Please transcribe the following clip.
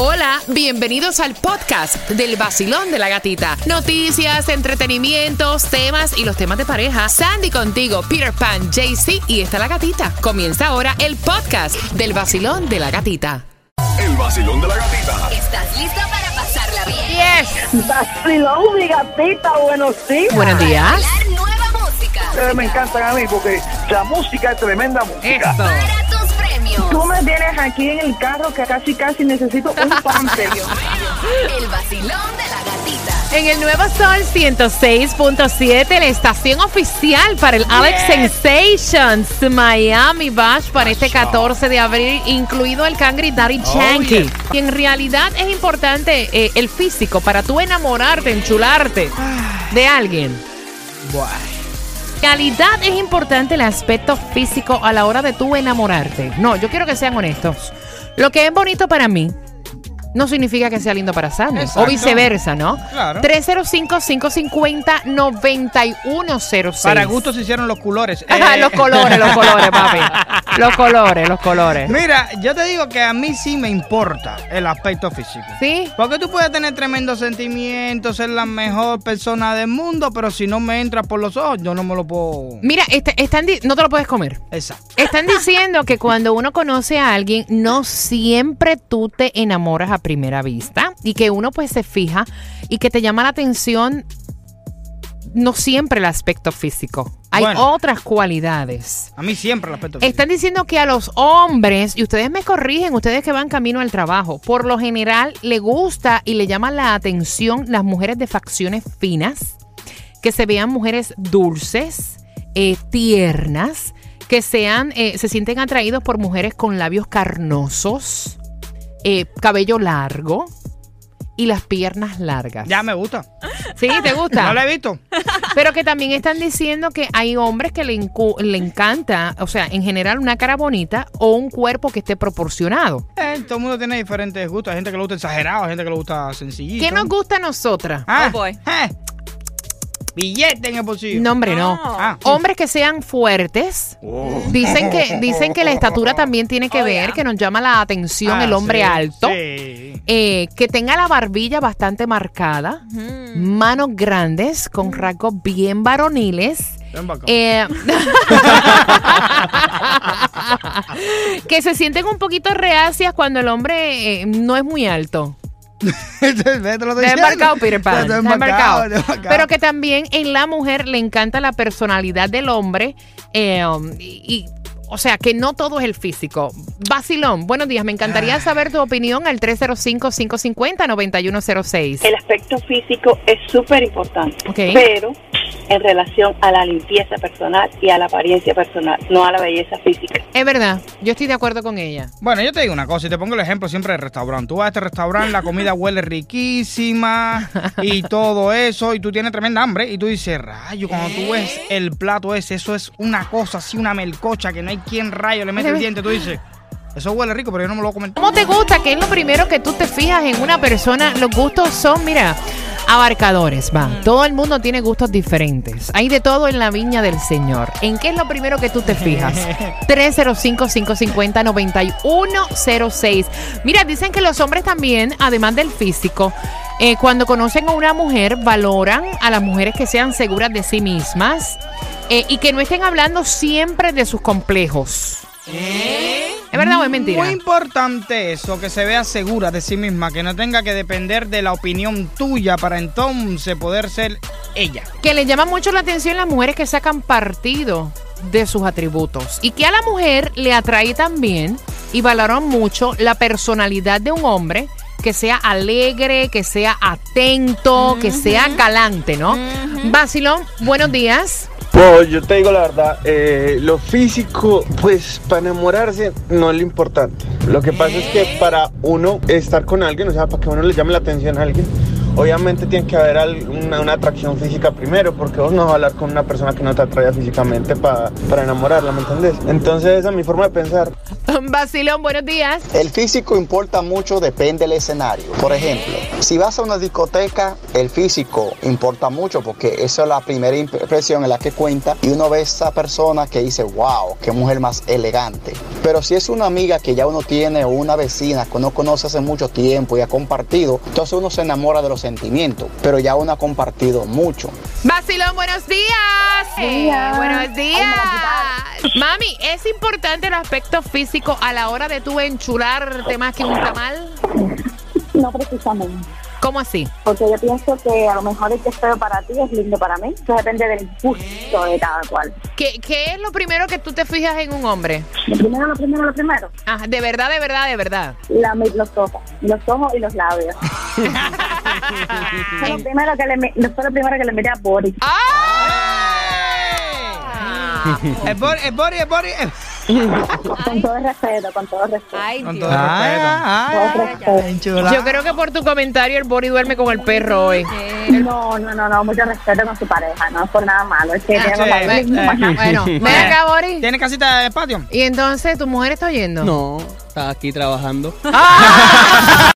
Hola, bienvenidos al podcast del vacilón de la gatita. Noticias, entretenimientos, temas y los temas de pareja. Sandy contigo, Peter Pan, JC y está la gatita. Comienza ahora el podcast del vacilón de la gatita. El vacilón de la gatita. ¿Estás listo para pasarla bien? Yes. Vacilón, mi gatita, buenos días. Buenos días. Bailar nueva música. Ustedes me encantan a mí porque la música es tremenda música. Esto. Tú me tienes aquí en el carro que casi casi necesito un pante. El vacilón de la gatita. En el Nuevo Sol 106.7, la estación oficial para el Alex Sensations Miami Bash para este 14 de abril, incluido el Cangri Daddy Yankee. Y en realidad es importante eh, el físico para tú enamorarte, enchularte de alguien. En realidad es importante el aspecto físico a la hora de tú enamorarte. No, yo quiero que sean honestos. Lo que es bonito para mí no significa que sea lindo para Sandy. O Exacto. viceversa, ¿no? Claro. 305-550-9106. Para gusto se hicieron los colores. Eh, los colores, los colores, papi. Los colores, los colores. Mira, yo te digo que a mí sí me importa el aspecto físico. ¿Sí? Porque tú puedes tener tremendos sentimientos, ser la mejor persona del mundo, pero si no me entra por los ojos, yo no me lo puedo. Mira, este- están no te lo puedes comer. Exacto. Están diciendo que cuando uno conoce a alguien, no siempre tú te enamoras a primera vista y que uno pues se fija y que te llama la atención no siempre el aspecto físico. Hay Bueno. otras cualidades. A mí siempre el aspecto físico. Están diciendo que a los hombres, y ustedes me corrigen, ustedes que van camino al trabajo, por lo general le gusta y le llama la atención las mujeres de facciones finas, que se vean mujeres dulces, eh, tiernas, que sean, eh, se sienten atraídos por mujeres con labios carnosos, eh, cabello largo y las piernas largas. Ya me gusta. ¿Sí? ¿Te gusta? No lo he visto. Pero que también están diciendo que hay hombres que le, le encanta, o sea, en general una cara bonita o un cuerpo que esté proporcionado. Eh, todo el mundo tiene diferentes gustos. Hay gente que le gusta exagerado, hay gente que le gusta sencillito. ¿Qué nos gusta a nosotras? Ah, Oh, boy. eh, Billete en el bolsillo. No, hombre, no. Ah, Hombres que sean fuertes. Dicen que dicen que la estatura también tiene que Oh, ver, yeah. que nos llama la atención ah, el hombre sí, alto. Sí. Eh, que tenga la barbilla bastante marcada, manos grandes con rasgos bien varoniles. Eh, que se sienten un poquito reacias cuando el hombre eh, no es muy alto. Te lo estoy Te he diciendo. embarcado, Peter Pan. Te te he he embarcado, embarcado. te he embarcado. Pero que también en la mujer le encanta la personalidad del hombre. eh, um, y, y, o sea, que no todo es el físico. Basilón, buenos días. Me encantaría saber tu opinión al 305-550-9106. El aspecto físico es súper importante, Ok. pero en relación a la limpieza personal y a la apariencia personal, no a la belleza física. Es verdad, yo estoy de acuerdo con ella. Bueno, yo te digo una cosa, y te pongo el ejemplo siempre del restaurante. Tú vas a este restaurante, la comida huele riquísima y todo eso, y tú tienes tremenda hambre, y tú dices, rayo, cuando tú ves el plato ese, eso es una cosa así, una melcocha, que no hay quien rayo le mete el diente, tú dices, eso huele rico, pero yo no me lo voy a comer. ¿Cómo te gusta? ¿Qué es lo primero que tú te fijas en una persona? Los gustos son, mira, abarcadores, va. Todo el mundo tiene gustos diferentes. Hay de todo en la viña del Señor. ¿En qué es lo primero que tú te fijas? 305-550-9106. Mira, dicen que los hombres también, además del físico, eh, cuando conocen a una mujer, valoran a las mujeres que sean seguras de sí mismas eh, y que no estén hablando siempre de sus complejos. ¿Es verdad o es mentira? Muy importante eso, que se vea segura de sí misma, que no tenga que depender de la opinión tuya para entonces poder ser ella. que le llama mucho la atención las mujeres que sacan partido de sus atributos y que a la mujer le atrae también y valoran mucho la personalidad de un hombre que sea alegre, que sea atento, que sea galante, ¿no? Basilón, buenos días. Pues yo te digo la verdad, eh, lo físico, pues para enamorarse no es lo importante. Lo que pasa es que para uno estar con alguien, o sea, para que uno le llame la atención a alguien, obviamente tiene que haber una, una atracción física primero, porque vos no vas a hablar con una persona que no te atrae físicamente pa- para enamorarla, ¿me entendés? Entonces esa es mi forma de pensar. Vacilón, buenos días. El físico importa mucho, depende del escenario. Por ejemplo, si vas a una discoteca, el físico importa mucho porque eso es la primera impresión en la que cuenta y uno ve a esa persona que dice, wow, qué mujer más elegante. Pero si es una amiga que ya uno tiene o una vecina que uno conoce hace mucho tiempo y ha compartido, entonces uno se enamora de los sentimientos, pero ya uno ha compartido mucho. Vacilón, buenos días. Buenos días. Mami, ¿es importante el aspecto físico a la hora de tú enchularte más que un tamal? No precisamente, ¿Cómo así? porque yo pienso que a lo mejor el que es feo para ti es lindo para mí. Eso depende del gusto de cada cual. ¿Qué, qué es lo primero que tú te fijas en un hombre? Lo primero, lo primero, lo primero. Ah, de verdad, de verdad, de verdad. La, los ojos. Los ojos y los labios. fue, lo primero que le, fue lo primero que le miré a Boris. ¡Ah! Body, el body, el body. el- Con todo el respeto, con todo el respeto. Ay, Con Dios. todo respeto. Yo creo que por tu comentario el Bori duerme con el perro hoy. No, no, no, no, mucho respeto con su pareja, no es por nada malo, es que Ah, tenemos sí, la eh, eh. Bueno, ven acá, Bori. ¿Tiene casita de patio? Y entonces, ¿tu mujer está oyendo? No, está aquí trabajando. ¡Ah!